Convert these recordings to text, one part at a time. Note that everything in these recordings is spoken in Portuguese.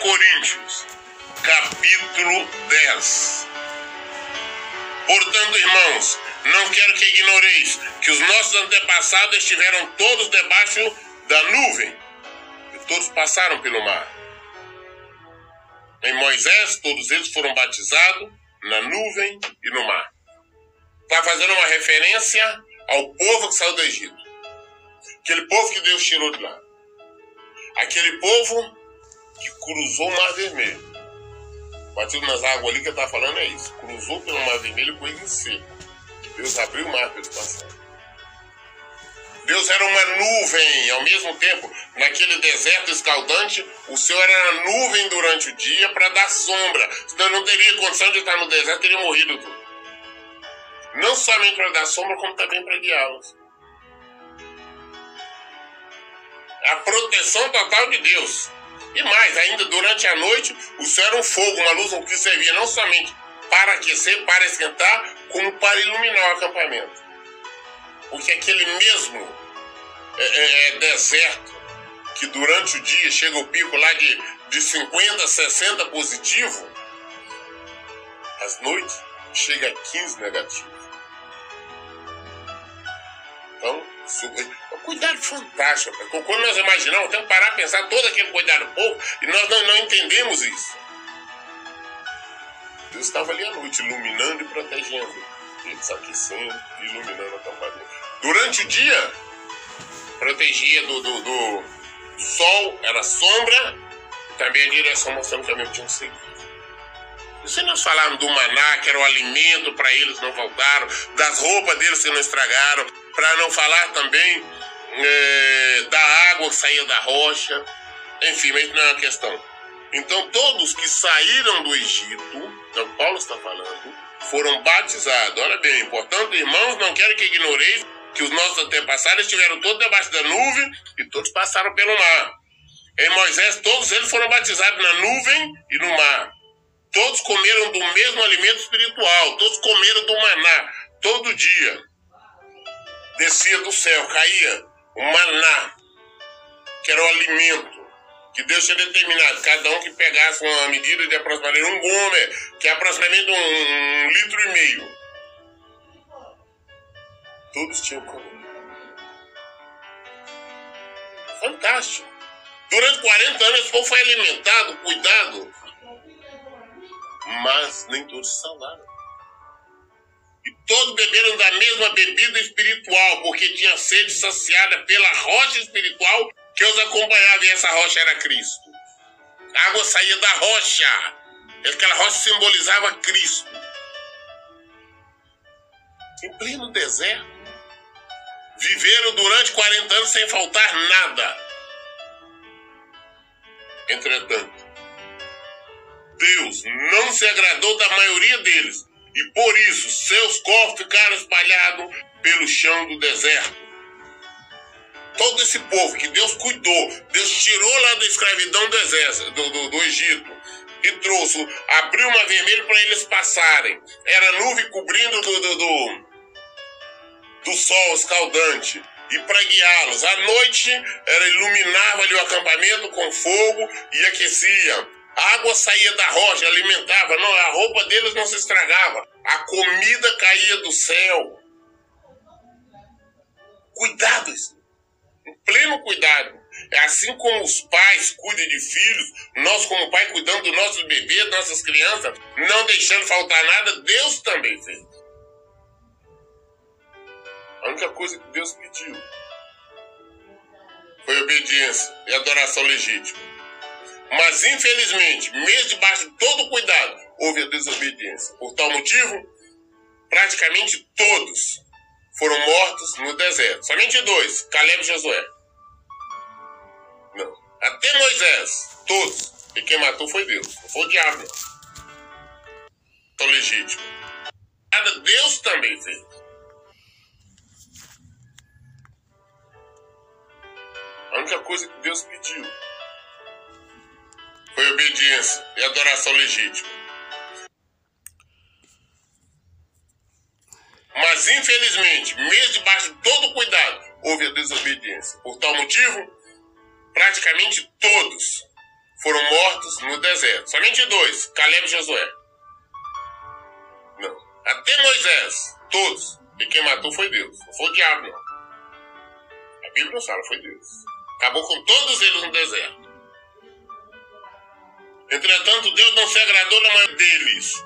Coríntios, capítulo 10. Portanto, irmãos, não quero que ignoreis que os nossos antepassados estiveram todos debaixo da nuvem e todos passaram pelo mar. Em Moisés, todos eles foram batizados na nuvem e no mar. Está fazendo uma referência ao povo que saiu do Egito. Aquele povo que Deus tirou de lá. Aquele povo que cruzou o Mar Vermelho. Batido nas águas ali que eu estava falando é isso. Cruzou pelo Mar Vermelho com ele em seco. Deus abriu o mar para eles passarem. Deus era uma nuvem, ao mesmo tempo, naquele deserto escaldante, o Senhor era nuvem durante o dia para dar sombra. Senão não teria condição de estar no deserto, teria morrido tudo. Não somente para dar sombra, como também para guiá-los. A proteção total de Deus. E mais, ainda durante a noite, o céu era um fogo, uma luz que servia não somente para aquecer, para esquentar, como para iluminar o acampamento. Porque aquele mesmo é, é, é deserto, que durante o dia chega o pico lá de, de 50, 60 positivo, às noites chega a 15 negativo. Então, é um cuidado fantástico. Quando nós imaginamos, temos que parar a pensar todo aquele cuidado do povo e nós não, não entendemos isso. Deus estava ali à noite, iluminando e protegendo. Eles aquecendo e iluminando a acampamento. Durante o dia, protegia do, do, do, sol, era sombra, e também a direção mostrando que tinham que seguir. E se nós falarmos do maná, que era o alimento para eles não faltaram, das roupas deles que não estragaram, para não falar também é, da água que saía da rocha, enfim, mas não é uma questão. Então, todos que saíram do Egito, então Paulo está falando, foram batizados. Olha bem, portanto, irmãos, não quero que ignoreis que os nossos antepassados estiveram todos debaixo da nuvem e todos passaram pelo mar. Em Moisés, todos eles foram batizados na nuvem e no mar. Todos comeram do mesmo alimento espiritual, todos comeram do maná, todo dia. Descia do céu, caía o maná, que era o alimento que Deus tinha determinado. Cada um que pegasse uma medida de aproximadamente um gome, que é aproximadamente um, um litro e meio Todos tinham comida. Fantástico. Durante 40 anos esse povo foi alimentado, cuidado. Mas nem todos se salvaram. E todos beberam da mesma bebida espiritual, porque tinha sede saciada pela rocha espiritual que os acompanhava, e essa rocha era Cristo. A água saía da rocha. Aquela rocha simbolizava Cristo. Em pleno deserto. Viveram durante 40 anos sem faltar nada. Entretanto, Deus não se agradou da maioria deles e por isso seus corpos ficaram espalhados pelo chão do deserto. Todo esse povo que Deus cuidou, Deus tirou lá da escravidão do, exército, do, do, do Egito e trouxe, abriu uma vermelha para eles passarem. Era nuvem cobrindo do, do, do do sol escaldante e para guiá-los. À noite, ela iluminava ali o acampamento com fogo e aquecia. A água saía da rocha, alimentava, não, a roupa deles não se estragava. A comida caía do céu. Cuidado, em pleno cuidado. É assim como os pais cuidam de filhos, nós como pai cuidando dos nossos bebês, nossas crianças, não deixando faltar nada, Deus também fez. A única coisa que Deus pediu foi obediência e adoração legítima. Mas, infelizmente, mesmo debaixo de todo o cuidado, houve a desobediência. Por tal motivo, praticamente todos foram mortos no deserto. Somente dois, Caleb e Josué. Não. Até Moisés, todos. E quem matou foi Deus, não foi o diabo. Tão legítimo. Deus também fez. A única coisa que Deus pediu foi obediência e adoração legítima. Mas, infelizmente, mesmo debaixo de todo cuidado, houve a desobediência. Por tal motivo, praticamente todos foram mortos no deserto. Somente dois, Caleb e Josué. Não. Até Moisés, todos. E quem matou foi Deus. Não foi o diabo, não. A Bíblia não fala, foi Deus. Acabou com todos eles no deserto. Entretanto, Deus não se agradou da maioria deles.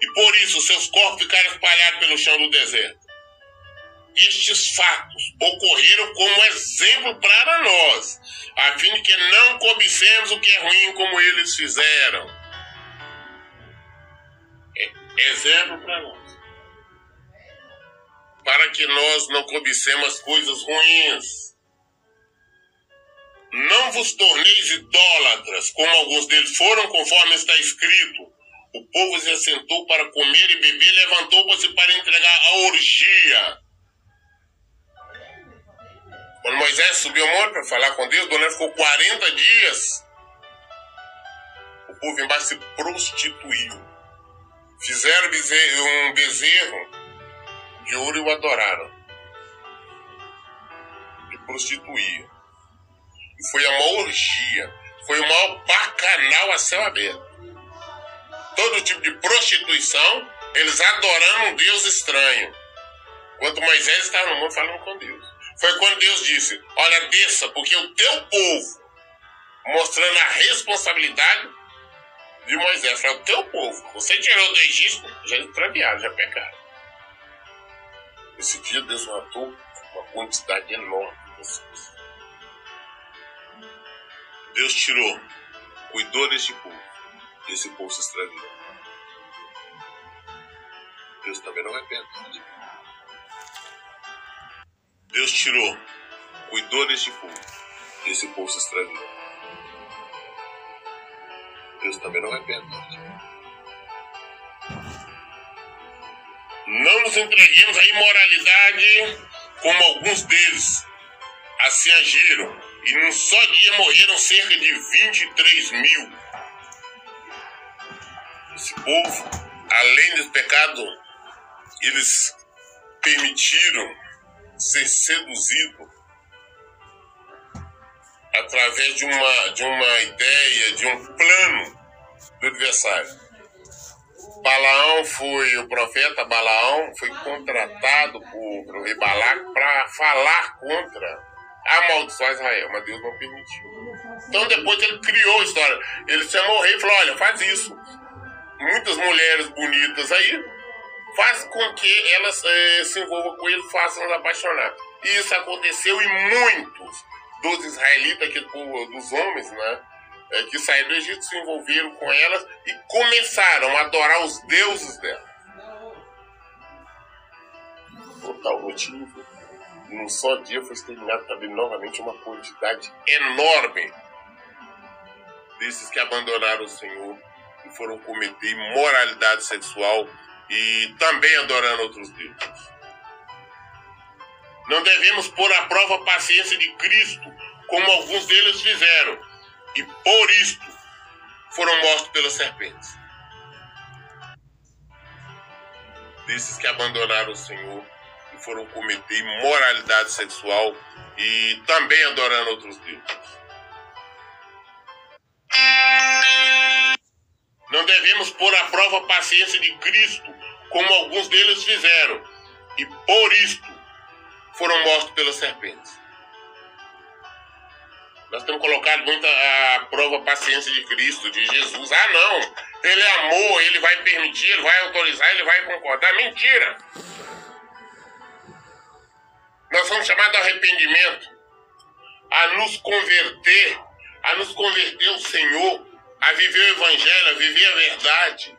E por isso seus corpos ficaram espalhados pelo chão do deserto. Estes fatos ocorreram como exemplo para nós, a fim de que não cobicemos o que é ruim como eles fizeram. É exemplo para nós. Para que nós não cobicemos coisas ruins. Não vos torneis idólatras, como alguns deles foram, conforme está escrito. O povo se assentou para comer e beber, levantou-se para entregar a orgia quando Moisés subiu ao monte para falar com Deus, Doné ficou 40 dias. O povo embaixo se prostituiu. Fizeram um bezerro de ouro e o adoraram. E prostituía. Foi a maior orgia. Foi maior bacanal a céu aberto. Todo tipo de prostituição, eles adorando um Deus estranho. Enquanto Moisés estava no monte falando com Deus. Foi quando Deus disse: Olha, desça, porque o teu povo, mostrando a responsabilidade de Moisés, foi o teu povo. Você tirou do Egito, já extraviaram, já pecaram. Esse dia Deus matou uma quantidade enorme de pessoas. Deus tirou, cuidou deste povo, e esse povo se extraviou. Deus também não perto. Deus tirou, cuidou deste povo, esse povo se extraviou. Deus também não arrepende. Não nos entreguemos à imoralidade como alguns deles assim agiram. E num só dia morreram cerca de 23 mil. Esse povo, além desse pecado, eles permitiram ser seduzido através de uma, de uma ideia, de um plano do adversário. Balaão foi, o profeta Balaão foi contratado por, pelo rei Balac para falar contra amaldiçoar Israel, mas Deus não permitiu. Então depois ele criou a história. Ele o rei e falou: olha, faz isso. Muitas mulheres bonitas aí, faz com que elas eh, se envolvam com ele, façam apaixonar. E isso aconteceu em muitos dos israelitas, dos homens, né? Eh, que saíram do Egito, se envolveram com elas e começaram a adorar os deuses delas. Por tal motivo, num só dia foi exterminado também novamente uma quantidade enorme desses que abandonaram o Senhor e foram cometer imoralidade sexual e também adorando outros deuses. Não devemos pôr à prova a paciência de Cristo, como alguns deles fizeram, e por isto foram mortos pelas serpentes. Desses que abandonaram o Senhor e foram cometer imoralidade sexual e também adorando outros deuses. Não devemos pôr à prova a paciência de Cristo, como alguns deles fizeram, e por isto foram mortos pelas serpentes. Nós temos colocado muito a prova a paciência de Cristo, de Jesus. Ah, não, ele amor, ele vai permitir, ele vai autorizar, ele vai concordar. Mentira! Nós somos chamados ao arrependimento, a nos converter, a nos converter ao Senhor, a viver o Evangelho, a viver a verdade.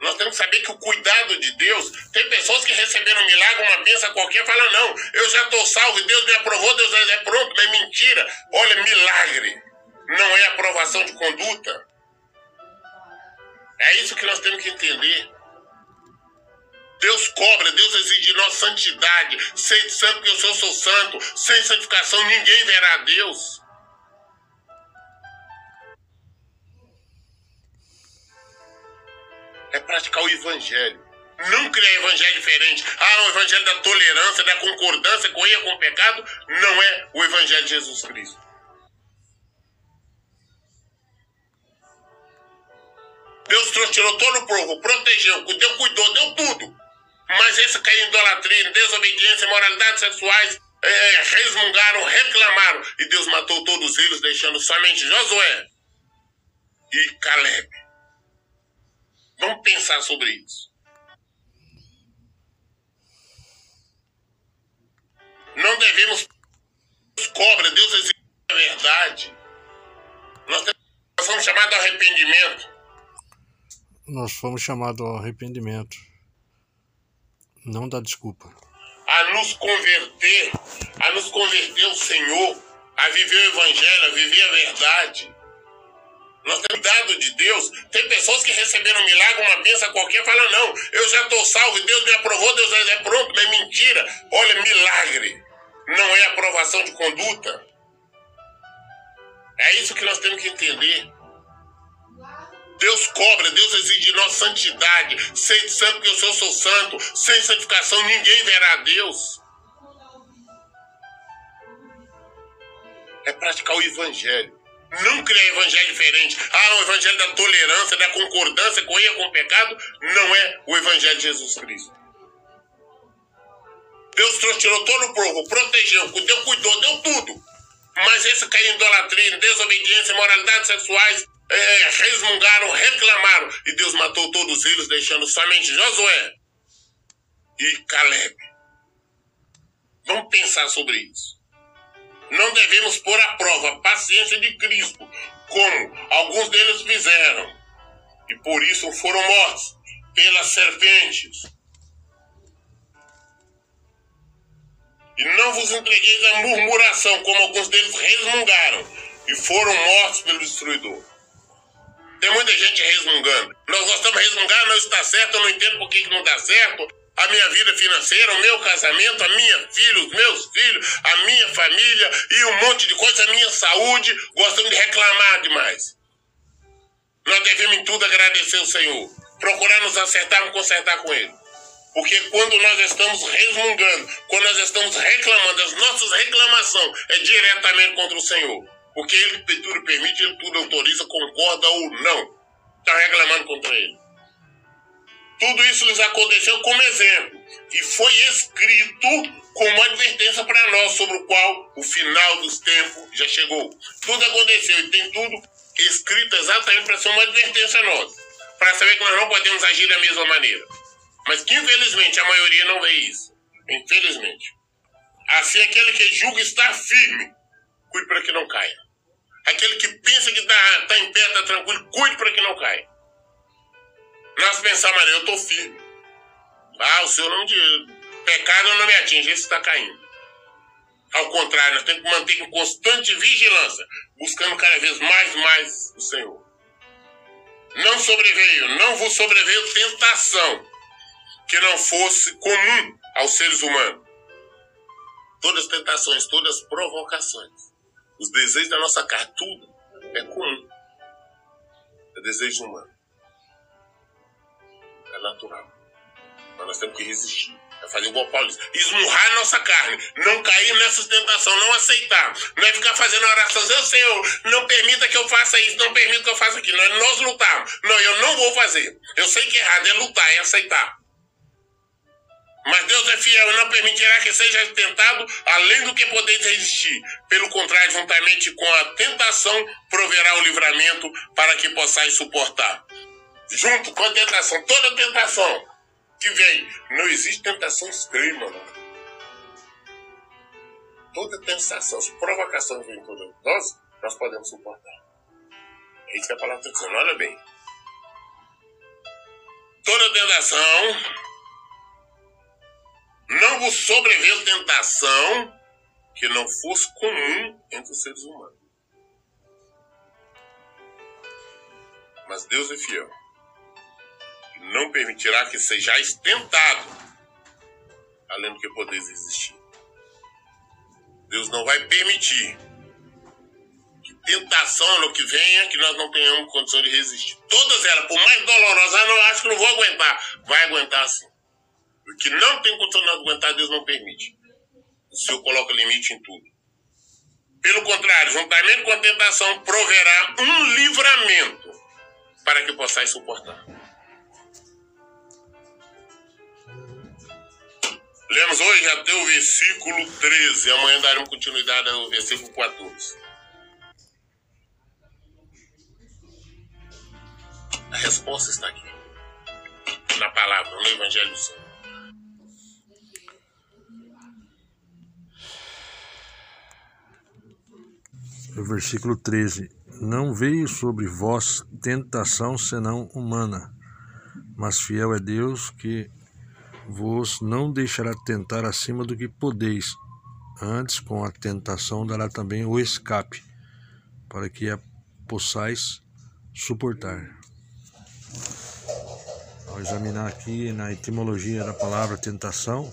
Nós temos que saber que o cuidado de Deus. Tem pessoas que receberam um milagre, uma bênção qualquer, falam: não, eu já estou salvo, Deus me aprovou, Deus é pronto, é mentira. Olha, milagre. Não é aprovação de conduta. É isso que nós temos que entender. Deus cobra, Deus exige de nós santidade. Sem santo que eu sou, sou santo. Sem santificação ninguém verá a Deus. é praticar o evangelho. Não criar evangelho diferente. Ah, o evangelho da tolerância, da concordância com erro, com pecado, não é o evangelho de Jesus Cristo. Deus tirou todo o povo, protegeu, deu, cuidou, deu tudo. Mas esse caiu em idolatria, desobediência, moralidades sexuais, é, resmungaram, reclamaram. E Deus matou todos eles, deixando somente Josué e Caleb. Vamos pensar sobre isso. Não devemos cobra, Deus exige a verdade. Nós somos chamados ao arrependimento. Nós fomos chamados ao arrependimento. Não dá desculpa. A nos converter, a nos converter ao Senhor, a viver o Evangelho, a viver a verdade. Nós temos dado de Deus. Tem pessoas que receberam um milagre, uma bênção qualquer, falam, não, eu já estou salvo, Deus me aprovou, Deus é pronto, é mentira. Olha, milagre. Não é aprovação de conduta. É isso que nós temos que entender. Deus cobra, Deus exige de nós santidade. Sede santo que eu sou, sou santo. Sem santificação ninguém verá a Deus. É praticar o evangelho. Não criar evangelho diferente. Ah, o evangelho da tolerância, da concordância com erro, com o pecado, não é o evangelho de Jesus Cristo. Deus tirou todo o povo, protegeu, deu, cuidou, deu tudo. Mas esse caiu em idolatria, desobediência, moralidades sexuais, é, resmungaram, reclamaram. E Deus matou todos eles, deixando somente Josué e Caleb. Vamos pensar sobre isso. Não devemos pôr à prova a paciência de Cristo, como alguns deles fizeram, e por isso foram mortos pelas serpentes. E não vos entregueis à murmuração, como alguns deles resmungaram, e foram mortos pelo destruidor. Tem muita gente resmungando. Nós gostamos de resmungar, não está certo, eu não entendo por que, que não dá certo a minha vida financeira, o meu casamento, a minha filha, os meus filhos, a minha família e um monte de coisa, a minha saúde, gostamos de reclamar demais. Nós devemos em tudo agradecer o Senhor, procurar nos acertar, consertar com Ele. Porque quando nós estamos resmungando, quando nós estamos reclamando, as nossas reclamações é diretamente contra o Senhor. Porque Ele tudo permite, Ele tudo autoriza, concorda ou não. Está reclamando contra Ele. Tudo isso lhes aconteceu como exemplo e foi escrito como advertência para nós, sobre o qual o final dos tempos já chegou. Tudo aconteceu e tem tudo escrito exatamente para ser uma advertência a nós, para saber que nós não podemos agir da mesma maneira. Mas que infelizmente a maioria não vê isso. Infelizmente. Assim, aquele que julga estar firme, cuide para que não caia. Aquele que pensa que está tá em pé, está tranquilo, cuide para que não caia. Nós pensamos, eu estou firme. Ah, o Senhor não diz. Pecado não me atinge, esse está caindo. Ao contrário, nós temos que manter em constante vigilância, buscando cada vez mais mais o Senhor. Não sobreveio, não vos sobreveio tentação que não fosse comum aos seres humanos. Todas as tentações, todas as provocações, os desejos da nossa carne, tudo é comum. É desejo humano é natural. Mas nós temos que resistir. É fazer igual Paulo diz. Esmurrar a nossa carne. Não cair nessa tentação. Não aceitar. Não é ficar fazendo orações. Eu, Senhor, não permita que eu faça isso. Não permita que eu faça aquilo. Nós, nós lutarmos. Não, eu não vou fazer. Eu sei que é errado. É lutar, é aceitar. Mas Deus é fiel e não permitirá que seja tentado além do que podeis resistir. Pelo contrário, juntamente com a tentação, proverá o livramento para que possais suportar junto com a tentação, toda tentação que vem. Não existe tentação extrema, não. Toda tentação, as provocações vêm todas nós, nós podemos suportar. É isso que a palavra está dizendo. Olha bem. Toda tentação não vos sobreveio tentação que não fosse comum entre os seres humanos. Mas Deus é fiel não permitirá que sejais tentado, além do que podeis existir. Deus não vai permitir que tentação no que venha, que nós não tenhamos condição de resistir. Todas elas, por mais dolorosas, eu não acho que não vou aguentar. Vai aguentar sim. O que não tem condição de aguentar, Deus não permite. O Senhor coloca limite em tudo. Pelo contrário, juntamente com a tentação, proverá um livramento para que possais suportar. Lemos hoje até o versículo 13. Amanhã daremos continuidade ao versículo 14. A resposta está aqui. Na palavra, no Evangelho Santo. O versículo 13: Não veio sobre vós tentação senão humana, mas fiel é Deus que vos não deixará tentar acima do que podeis. Antes, com a tentação, dará também o escape, para que a possais suportar. Vou examinar aqui na etimologia da palavra tentação.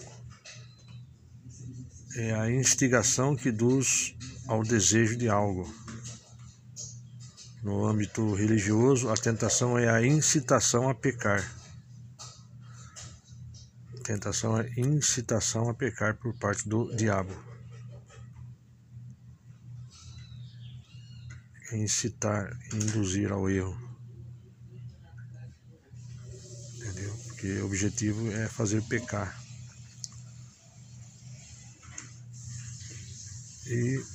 É a instigação que induz ao desejo de algo. No âmbito religioso, a tentação é a incitação a pecar. Tentação é incitação a pecar por parte do diabo. Incitar, induzir ao erro. Entendeu? Porque o objetivo é fazer pecar. E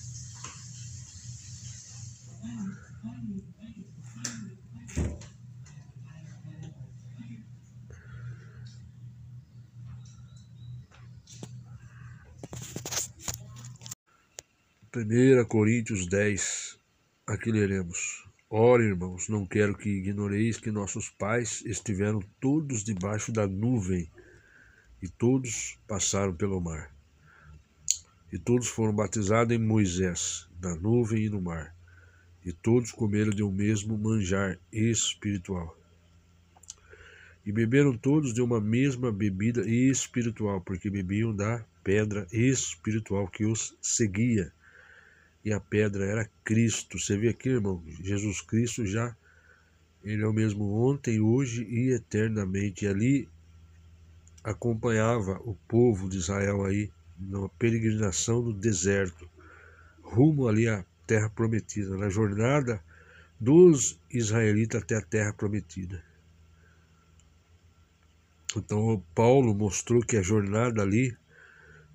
Primeira Coríntios 10, aqui leremos. Ora, irmãos, não quero que ignoreis que nossos pais estiveram todos debaixo da nuvem e todos passaram pelo mar. E todos foram batizados em Moisés, na nuvem e no mar. E todos comeram de um mesmo manjar espiritual. E beberam todos de uma mesma bebida espiritual, porque bebiam da pedra espiritual que os seguia e a pedra era Cristo. Você vê aqui, irmão, Jesus Cristo já, ele é o mesmo ontem, hoje e eternamente. E ali acompanhava o povo de Israel aí na peregrinação no deserto, rumo ali à terra prometida, na jornada dos israelitas até a terra prometida. Então Paulo mostrou que a jornada ali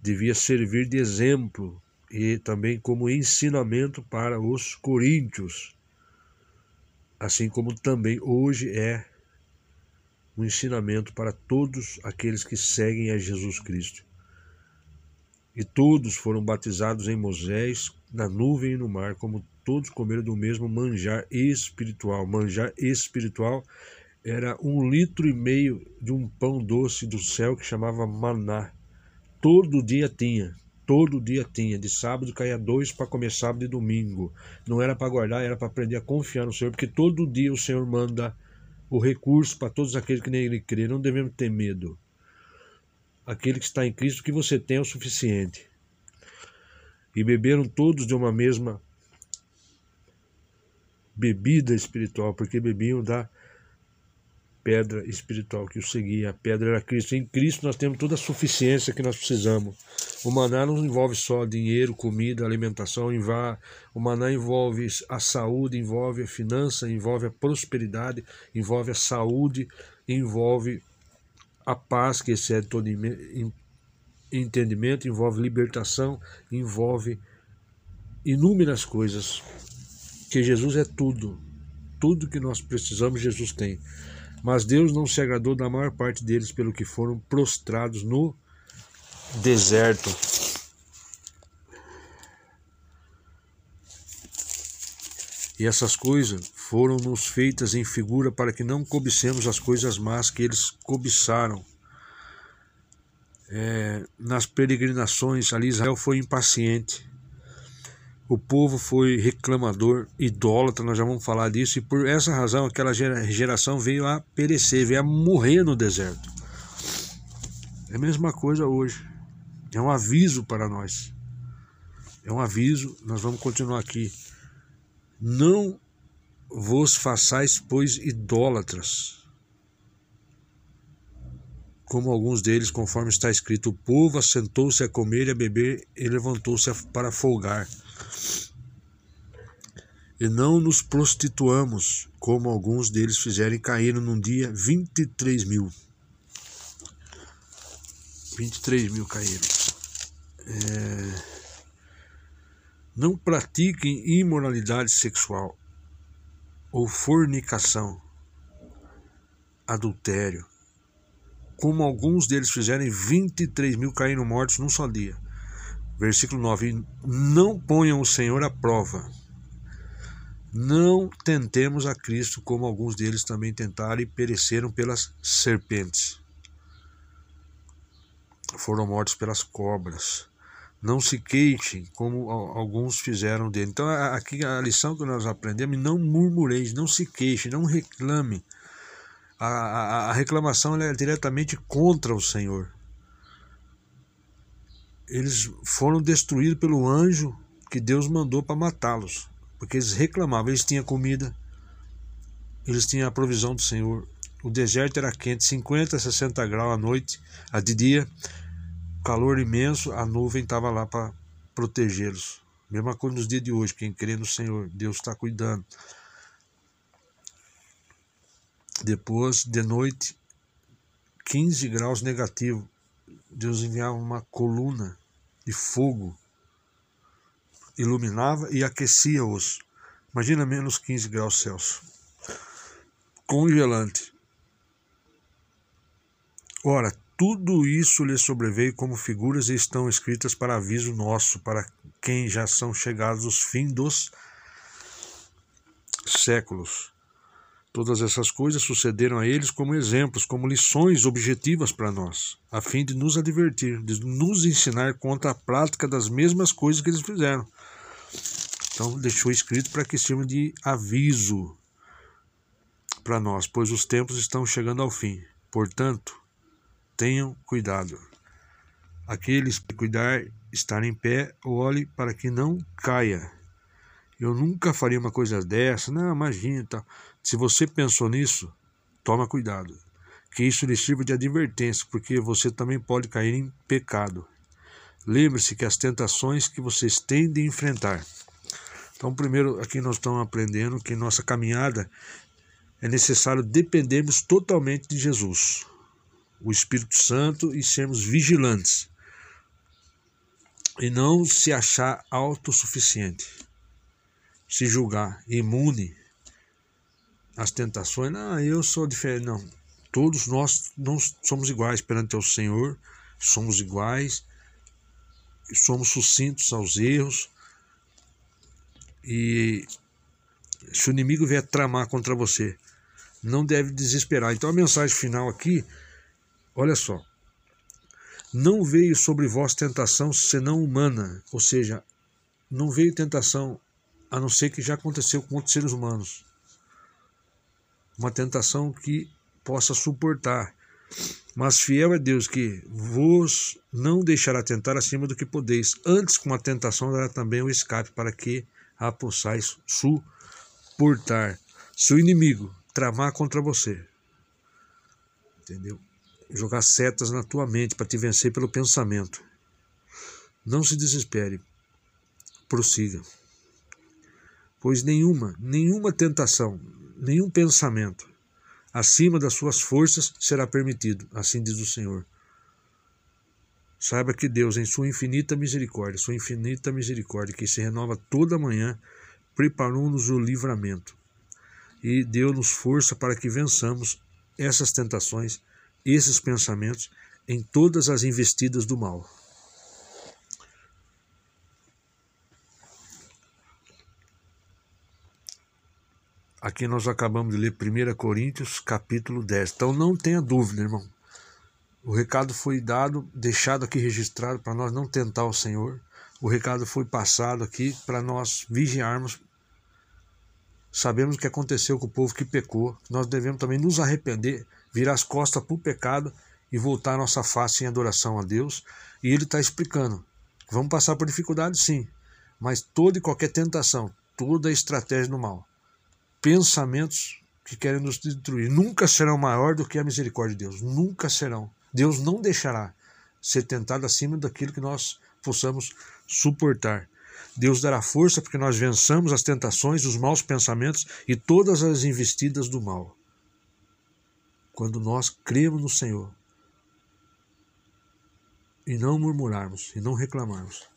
devia servir de exemplo e também como ensinamento para os coríntios, assim como também hoje é um ensinamento para todos aqueles que seguem a Jesus Cristo. E todos foram batizados em Moisés, na nuvem e no mar, como todos comeram do mesmo manjar espiritual. Manjar espiritual era um litro e meio de um pão doce do céu que chamava maná. Todo dia tinha, Todo dia tinha, de sábado caía dois para comer sábado e domingo. Não era para guardar, era para aprender a confiar no Senhor, porque todo dia o Senhor manda o recurso para todos aqueles que nele crê. Não devemos ter medo. Aquele que está em Cristo, que você tem é o suficiente. E beberam todos de uma mesma bebida espiritual, porque bebiam da pedra espiritual que o seguia. A pedra era Cristo. Em Cristo nós temos toda a suficiência que nós precisamos. O maná não envolve só dinheiro, comida, alimentação. O maná envolve a saúde, envolve a finança, envolve a prosperidade, envolve a saúde, envolve a paz que excede todo entendimento, envolve libertação, envolve inúmeras coisas. Que Jesus é tudo. Tudo que nós precisamos, Jesus tem. Mas Deus não se agradou da maior parte deles pelo que foram prostrados no deserto. E essas coisas foram nos feitas em figura para que não cobicemos as coisas más que eles cobiçaram. É, nas peregrinações ali Israel foi impaciente o povo foi reclamador, idólatra, nós já vamos falar disso, e por essa razão aquela geração veio a perecer, veio a morrer no deserto. É a mesma coisa hoje. É um aviso para nós. É um aviso, nós vamos continuar aqui. Não vos façais, pois, idólatras. Como alguns deles, conforme está escrito, o povo assentou-se a comer e a beber e levantou-se para folgar. E não nos prostituamos, como alguns deles fizeram e caíram num dia 23 mil. 23 mil caíram. É... Não pratiquem imoralidade sexual ou fornicação, adultério, como alguns deles fizeram, 23 mil caíram mortos num só dia. Versículo 9: Não ponham o Senhor à prova. Não tentemos a Cristo, como alguns deles também tentaram e pereceram pelas serpentes. Foram mortos pelas cobras. Não se queixem, como alguns fizeram dele. Então, aqui a lição que nós aprendemos: não murmureis, não se queixem, não reclame a, a, reclamação é diretamente contra o Senhor. Eles foram destruídos pelo anjo que Deus mandou para matá-los, porque eles reclamavam, eles tinham comida, eles tinham a provisão do Senhor. O deserto era quente, 50, 60 graus à noite, a de dia, calor imenso, a nuvem estava lá para protegê-los. Mesma coisa nos dias de hoje, quem crê no Senhor, Deus está cuidando. Depois, de noite, 15 graus negativo. Deus enviava uma coluna de fogo, iluminava e aquecia-os. Imagina menos 15 graus Celsius. Congelante. Ora, tudo isso lhe sobreveio como figuras e estão escritas para aviso nosso, para quem já são chegados os fins dos séculos. Todas essas coisas sucederam a eles como exemplos, como lições objetivas para nós, a fim de nos advertir, de nos ensinar contra a prática das mesmas coisas que eles fizeram. Então, deixou escrito para que sirva de aviso para nós, pois os tempos estão chegando ao fim. Portanto, tenham cuidado. Aqueles que cuidar, estar em pé, olhe para que não caia. Eu nunca faria uma coisa dessa, não, imagina. Tá. Se você pensou nisso, toma cuidado. Que isso lhe sirva de advertência, porque você também pode cair em pecado. Lembre-se que as tentações que vocês têm de enfrentar. Então, primeiro, aqui nós estamos aprendendo que nossa caminhada é necessário dependermos totalmente de Jesus, o Espírito Santo, e sermos vigilantes. E não se achar autossuficiente se julgar imune às tentações. Não, eu sou diferente. Não. Todos nós não somos iguais perante o Senhor, somos iguais, somos sucintos aos erros. E se o inimigo vier tramar contra você, não deve desesperar. Então a mensagem final aqui, olha só. Não veio sobre vós tentação senão humana, ou seja, não veio tentação a não ser que já aconteceu com outros seres humanos. Uma tentação que possa suportar. Mas fiel é Deus que vos não deixará tentar acima do que podeis. Antes, com a tentação, dará também o escape para que a possais suportar. Se o inimigo tramar contra você, entendeu? Jogar setas na tua mente para te vencer pelo pensamento. Não se desespere. Prossiga pois nenhuma, nenhuma tentação, nenhum pensamento acima das suas forças será permitido, assim diz o Senhor. Saiba que Deus, em sua infinita misericórdia, sua infinita misericórdia, que se renova toda manhã, preparou-nos o livramento e deu-nos força para que vençamos essas tentações, esses pensamentos, em todas as investidas do mal. Aqui nós acabamos de ler 1 Coríntios, capítulo 10. Então não tenha dúvida, irmão. O recado foi dado, deixado aqui registrado para nós não tentar o Senhor. O recado foi passado aqui para nós vigiarmos. Sabemos o que aconteceu com o povo que pecou. Nós devemos também nos arrepender, virar as costas para o pecado e voltar a nossa face em adoração a Deus. E Ele está explicando. Vamos passar por dificuldades, sim. Mas toda e qualquer tentação, toda estratégia do mal pensamentos que querem nos destruir nunca serão maior do que a misericórdia de Deus. Nunca serão. Deus não deixará ser tentado acima daquilo que nós possamos suportar. Deus dará força para que nós vençamos as tentações, os maus pensamentos e todas as investidas do mal. Quando nós cremos no Senhor e não murmurarmos e não reclamarmos.